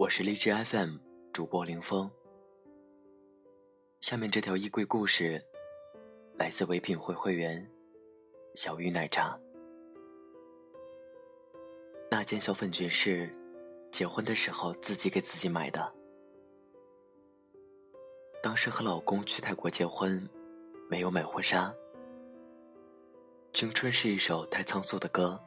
我是荔枝 FM 主播林峰。下面这条衣柜故事来自唯品会会员小玉奶茶。那件小粉裙是结婚的时候自己给自己买的。当时和老公去泰国结婚，没有买婚纱。青春是一首太仓促的歌。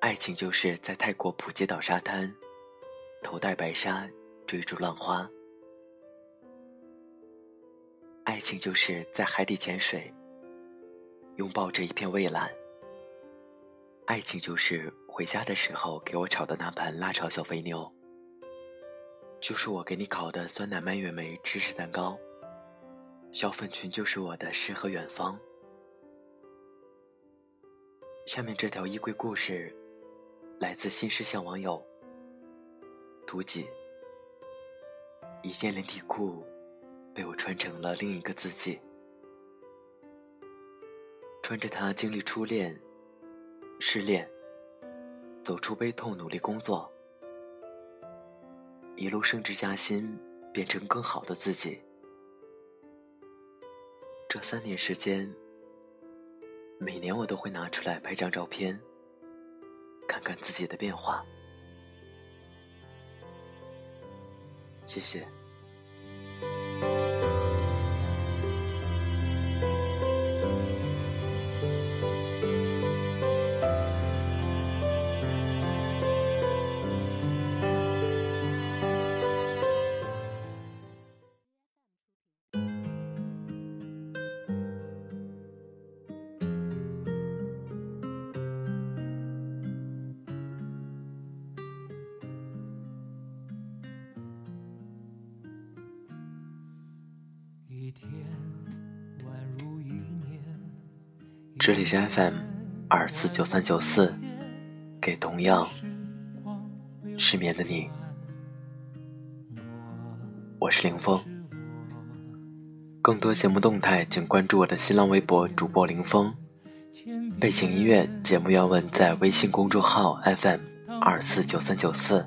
爱情就是在泰国普吉岛沙滩，头戴白纱追逐浪花。爱情就是在海底潜水，拥抱着一片蔚蓝。爱情就是回家的时候给我炒的那盘辣炒小肥牛，就是我给你烤的酸奶蔓越莓芝士蛋糕。小粉裙就是我的诗和远方。下面这条衣柜故事。来自新世相网友图几，一件连体裤被我穿成了另一个自己，穿着它经历初恋、失恋，走出悲痛，努力工作，一路升职加薪，变成更好的自己。这三年时间，每年我都会拿出来拍张照片。看看自己的变化，谢谢。这里是 FM 二四九三九四，给同样失眠的你，我是林峰。更多节目动态，请关注我的新浪微博主播林峰。背景音乐、节目原文在微信公众号 FM 二四九三九四。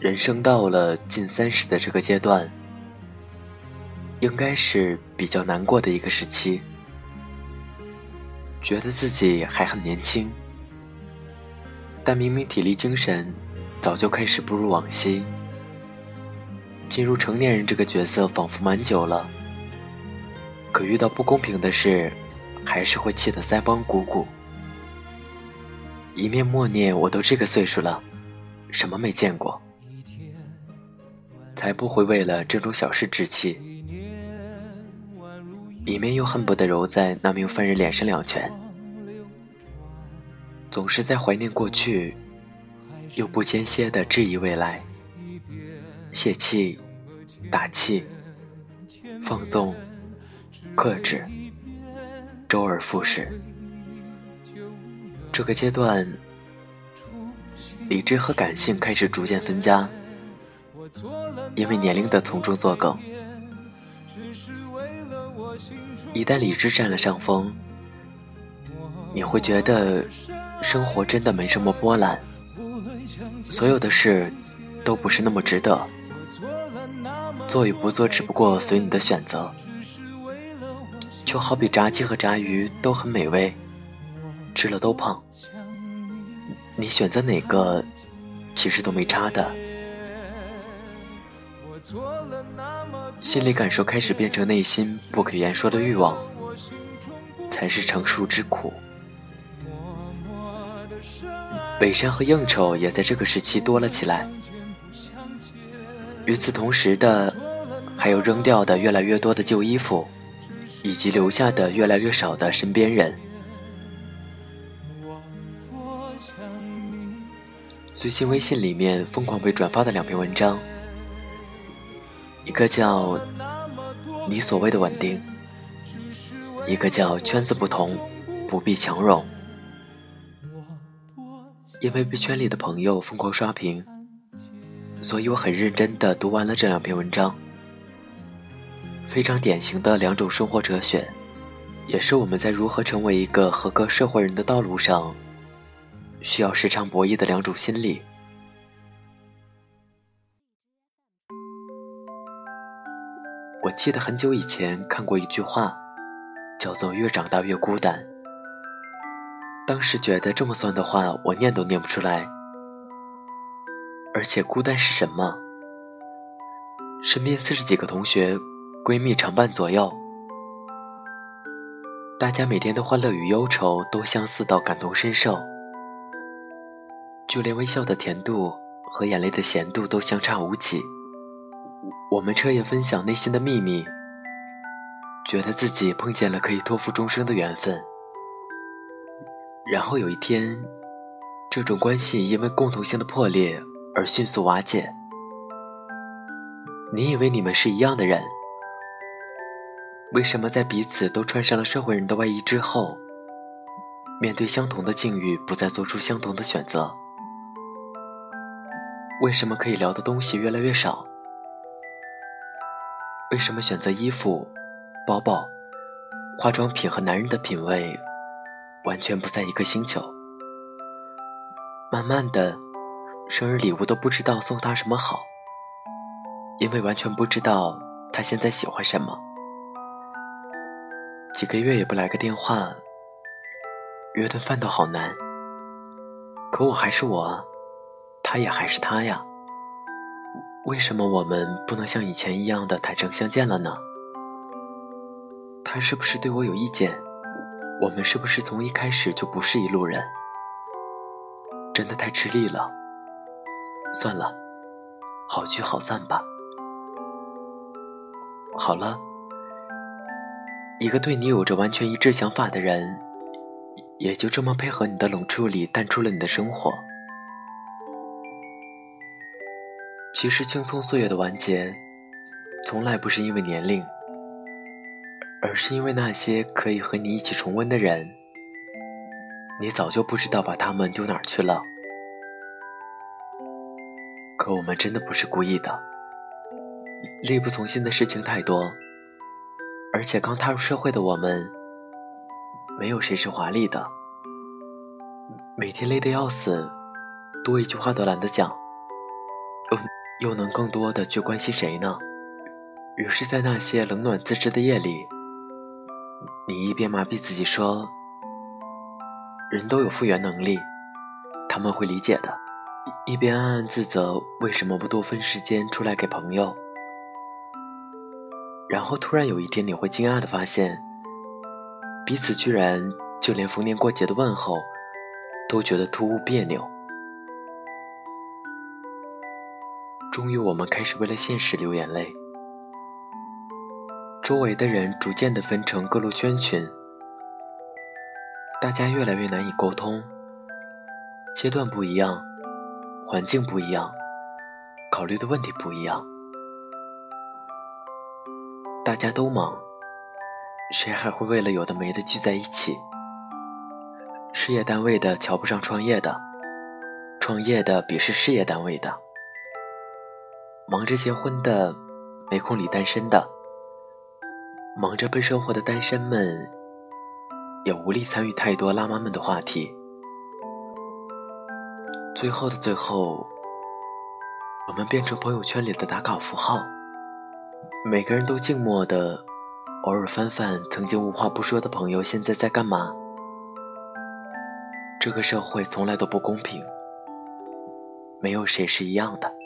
人生到了近三十的这个阶段，应该是比较难过的一个时期。觉得自己还很年轻，但明明体力精神早就开始不如往昔。进入成年人这个角色仿佛蛮久了，可遇到不公平的事，还是会气得腮帮鼓鼓。一面默念：“我都这个岁数了，什么没见过。”才不会为了这种小事置气，一面又恨不得揉在那名犯人脸上两拳，总是在怀念过去，又不间歇的质疑未来，泄气、打气、放纵、克制，周而复始。这个阶段，理智和感性开始逐渐分家。因为年龄的从中作梗，一旦理智占了上风，你会觉得生活真的没什么波澜，所有的事都不是那么值得，做与不做只不过随你的选择。就好比炸鸡和炸鱼都很美味，吃了都胖，你选择哪个其实都没差的。心理感受开始变成内心不可言说的欲望，才是成熟之苦。北山和应酬也在这个时期多了起来。与此同时的，还有扔掉的越来越多的旧衣服，以及留下的越来越少的身边人。最近微信里面疯狂被转发的两篇文章，一个叫“你所谓的稳定”，一个叫“圈子不同，不必强融”。因为被圈里的朋友疯狂刷屏，所以我很认真的读完了这两篇文章。非常典型的两种生活哲学，也是我们在如何成为一个合格社会人的道路上，需要时常博弈的两种心理。我记得很久以前看过一句话，叫做“越长大越孤单”。当时觉得这么酸的话，我念都念不出来。而且孤单是什么？身边四十几个同学。闺蜜常伴左右，大家每天的欢乐与忧愁都相似到感同身受，就连微笑的甜度和眼泪的咸度都相差无几。我们彻夜分享内心的秘密，觉得自己碰见了可以托付终生的缘分。然后有一天，这种关系因为共同性的破裂而迅速瓦解。你以为你们是一样的人？为什么在彼此都穿上了社会人的外衣之后，面对相同的境遇不再做出相同的选择？为什么可以聊的东西越来越少？为什么选择衣服、包包、化妆品和男人的品味完全不在一个星球？慢慢的，生日礼物都不知道送他什么好，因为完全不知道他现在喜欢什么。几个月也不来个电话，约顿饭都好难。可我还是我，他也还是他呀。为什么我们不能像以前一样的坦诚相见了呢？他是不是对我有意见？我们是不是从一开始就不是一路人？真的太吃力了。算了，好聚好散吧。好了。一个对你有着完全一致想法的人，也就这么配合你的冷处理，淡出了你的生活。其实，青葱岁月的完结，从来不是因为年龄，而是因为那些可以和你一起重温的人，你早就不知道把他们丢哪儿去了。可我们真的不是故意的，力不从心的事情太多。而且刚踏入社会的我们，没有谁是华丽的，每天累得要死，多一句话都懒得讲，又能更多的去关心谁呢？于是，在那些冷暖自知的夜里，你一边麻痹自己说，人都有复原能力，他们会理解的，一边暗暗自责为什么不多分时间出来给朋友。然后突然有一天，你会惊讶的发现，彼此居然就连逢年过节的问候，都觉得突兀别扭。终于，我们开始为了现实流眼泪。周围的人逐渐的分成各路圈群，大家越来越难以沟通。阶段不一样，环境不一样，考虑的问题不一样。大家都忙，谁还会为了有的没的聚在一起？事业单位的瞧不上创业的，创业的鄙视事业单位的，忙着结婚的没空理单身的，忙着奔生活的单身们也无力参与太多辣妈们的话题。最后的最后，我们变成朋友圈里的打卡符号。每个人都静默的，偶尔翻翻曾经无话不说的朋友现在在干嘛。这个社会从来都不公平，没有谁是一样的。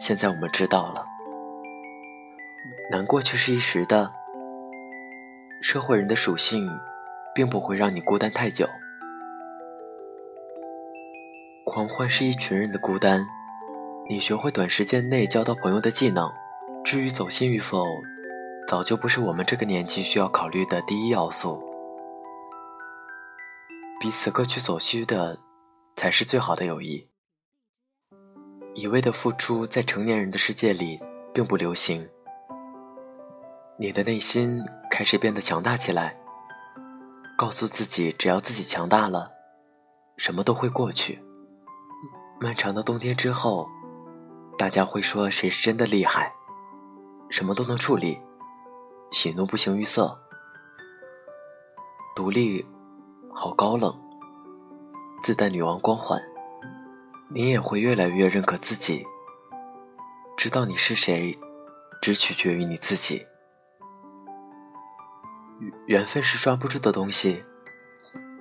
现在我们知道了，难过却是一时的。社会人的属性，并不会让你孤单太久。狂欢是一群人的孤单，你学会短时间内交到朋友的技能。至于走心与否，早就不是我们这个年纪需要考虑的第一要素。彼此各取所需的，才是最好的友谊。一味的付出，在成年人的世界里并不流行。你的内心开始变得强大起来，告诉自己，只要自己强大了，什么都会过去。漫长的冬天之后，大家会说谁是真的厉害，什么都能处理，喜怒不形于色，独立，好高冷，自带女王光环。你也会越来越认可自己，知道你是谁，只取决于你自己。缘分是抓不住的东西，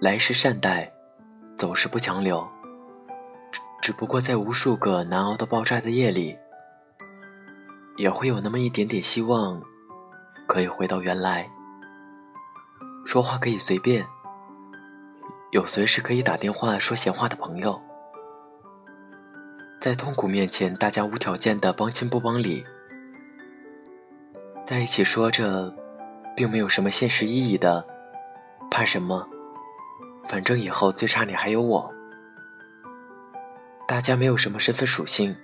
来时善待，走时不强留。只只不过在无数个难熬到爆炸的夜里，也会有那么一点点希望，可以回到原来。说话可以随便，有随时可以打电话说闲话的朋友，在痛苦面前，大家无条件的帮亲不帮理，在一起说着。并没有什么现实意义的，怕什么？反正以后最差你还有我。大家没有什么身份属性，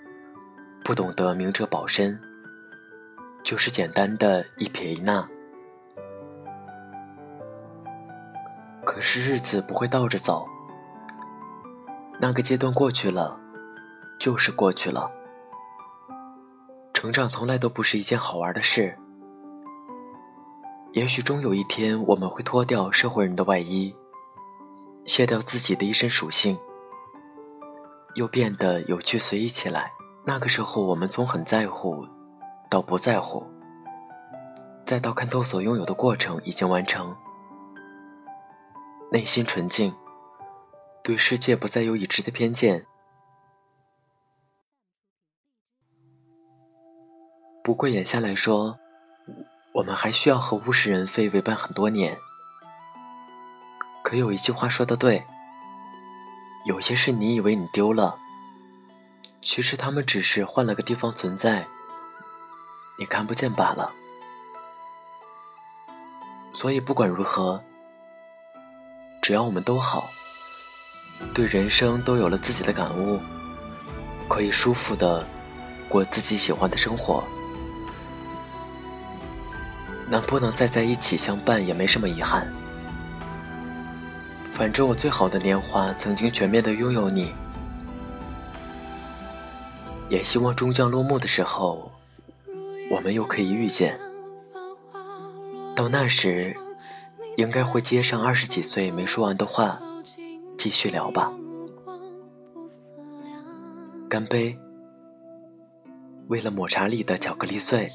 不懂得明哲保身，就是简单的一撇一捺。可是日子不会倒着走，那个阶段过去了，就是过去了。成长从来都不是一件好玩的事。也许终有一天，我们会脱掉社会人的外衣，卸掉自己的一身属性，又变得有趣随意起来。那个时候，我们从很在乎，到不在乎，再到看透所拥有的过程已经完成，内心纯净，对世界不再有已知的偏见。不过眼下来说。我们还需要和物是人非为伴很多年。可有一句话说的对，有些事你以为你丢了，其实他们只是换了个地方存在，你看不见罢了。所以不管如何，只要我们都好，对人生都有了自己的感悟，可以舒服的过自己喜欢的生活。能不能再在一起相伴也没什么遗憾。反正我最好的年华曾经全面的拥有你，也希望终将落幕的时候，我们又可以遇见。到那时，应该会接上二十几岁没说完的话，继续聊吧。干杯！为了抹茶里的巧克力碎。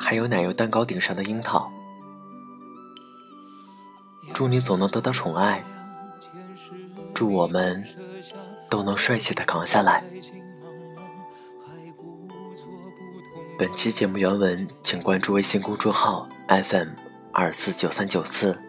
还有奶油蛋糕顶上的樱桃，祝你总能得到宠爱，祝我们都能帅气的扛下来。本期节目原文，请关注微信公众号 FM 二四九三九四。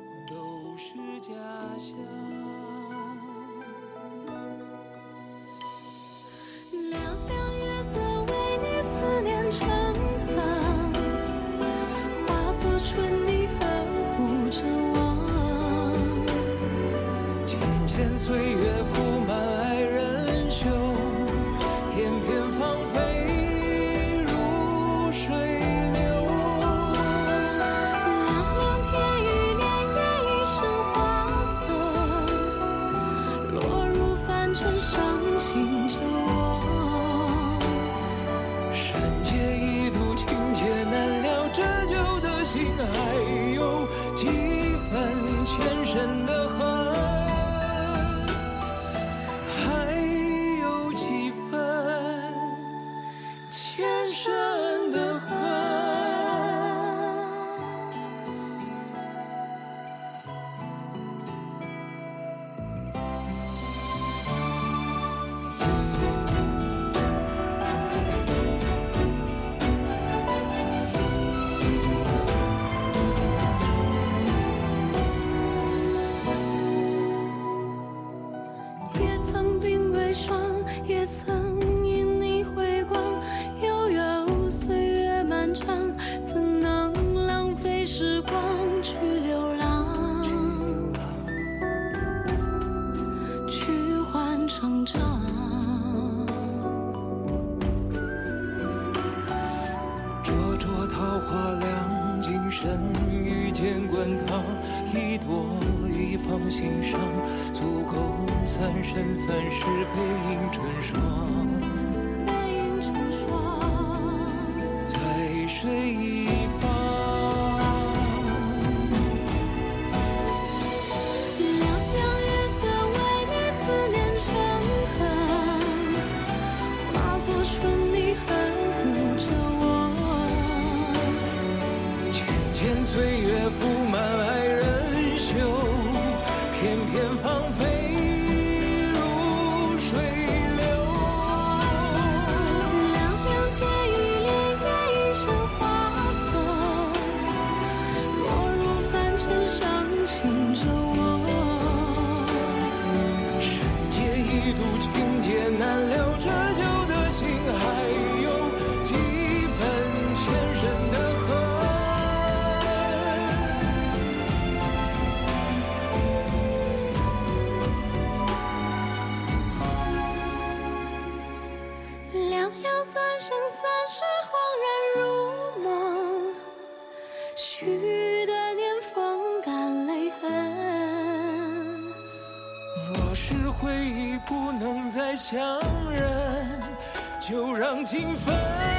睡意。是回忆不能再相认就让情分。